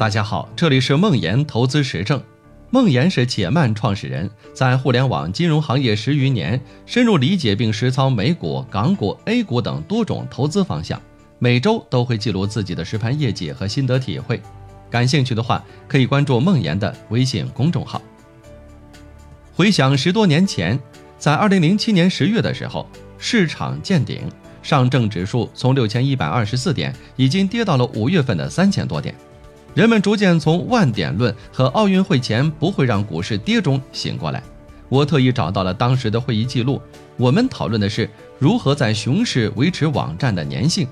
大家好，这里是梦岩投资实证。梦岩是且慢创始人，在互联网金融行业十余年，深入理解并实操美股、港股、A 股等多种投资方向。每周都会记录自己的实盘业绩和心得体会。感兴趣的话，可以关注梦岩的微信公众号。回想十多年前，在二零零七年十月的时候，市场见顶，上证指数从六千一百二十四点，已经跌到了五月份的三千多点。人们逐渐从万点论和奥运会前不会让股市跌中醒过来。我特意找到了当时的会议记录，我们讨论的是如何在熊市维持网站的粘性。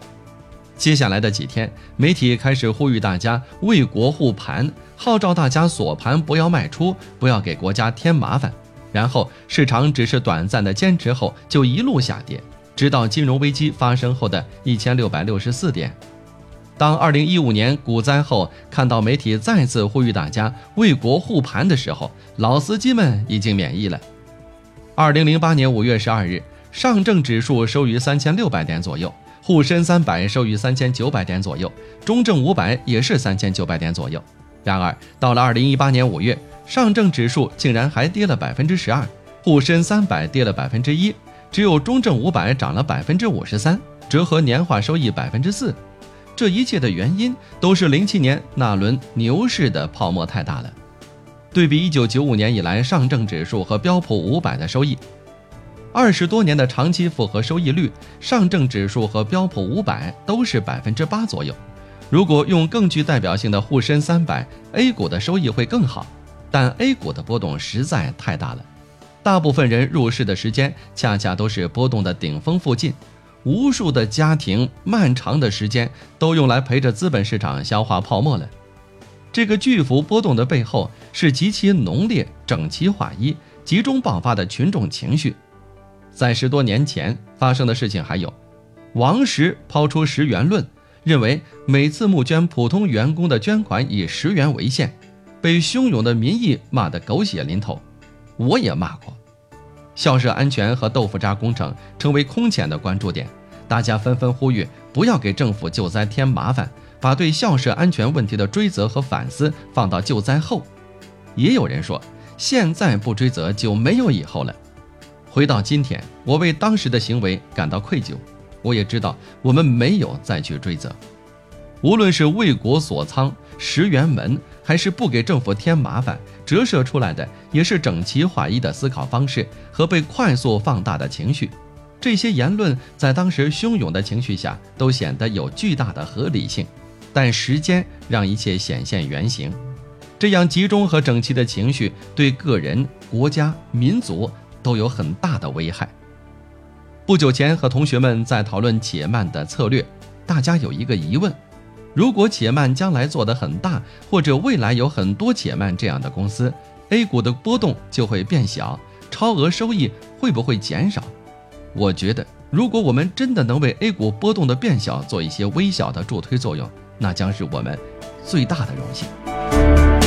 接下来的几天，媒体开始呼吁大家为国护盘，号召大家锁盘，不要卖出，不要给国家添麻烦。然后市场只是短暂的坚持后，就一路下跌，直到金融危机发生后的一千六百六十四点。当二零一五年股灾后，看到媒体再次呼吁大家为国护盘的时候，老司机们已经免疫了。二零零八年五月十二日，上证指数收于三千六百点左右，沪深三百收于三千九百点左右，中证五百也是三千九百点左右。然而，到了二零一八年五月，上证指数竟然还跌了百分之十二，沪深三百跌了百分之一，只有中证五百涨了百分之五十三，折合年化收益百分之四。这一切的原因都是零七年那轮牛市的泡沫太大了。对比一九九五年以来上证指数和标普五百的收益，二十多年的长期复合收益率，上证指数和标普五百都是百分之八左右。如果用更具代表性的沪深三百 A 股的收益会更好，但 A 股的波动实在太大了。大部分人入市的时间恰恰都是波动的顶峰附近。无数的家庭，漫长的时间都用来陪着资本市场消化泡沫了。这个巨幅波动的背后，是极其浓烈、整齐划一、集中爆发的群众情绪。在十多年前发生的事情还有：王石抛出十元论，认为每次募捐普通员工的捐款以十元为限，被汹涌的民意骂得狗血淋头。我也骂过。校舍安全和豆腐渣工程成为空前的关注点，大家纷纷呼吁不要给政府救灾添麻烦，把对校舍安全问题的追责和反思放到救灾后。也有人说，现在不追责就没有以后了。回到今天，我为当时的行为感到愧疚，我也知道我们没有再去追责。无论是为国锁仓、十元门。还是不给政府添麻烦，折射出来的也是整齐划一的思考方式和被快速放大的情绪。这些言论在当时汹涌的情绪下都显得有巨大的合理性，但时间让一切显现原形。这样集中和整齐的情绪对个人、国家、民族都有很大的危害。不久前和同学们在讨论且慢的策略，大家有一个疑问。如果且慢将来做得很大，或者未来有很多且慢这样的公司，A 股的波动就会变小，超额收益会不会减少？我觉得，如果我们真的能为 A 股波动的变小做一些微小的助推作用，那将是我们最大的荣幸。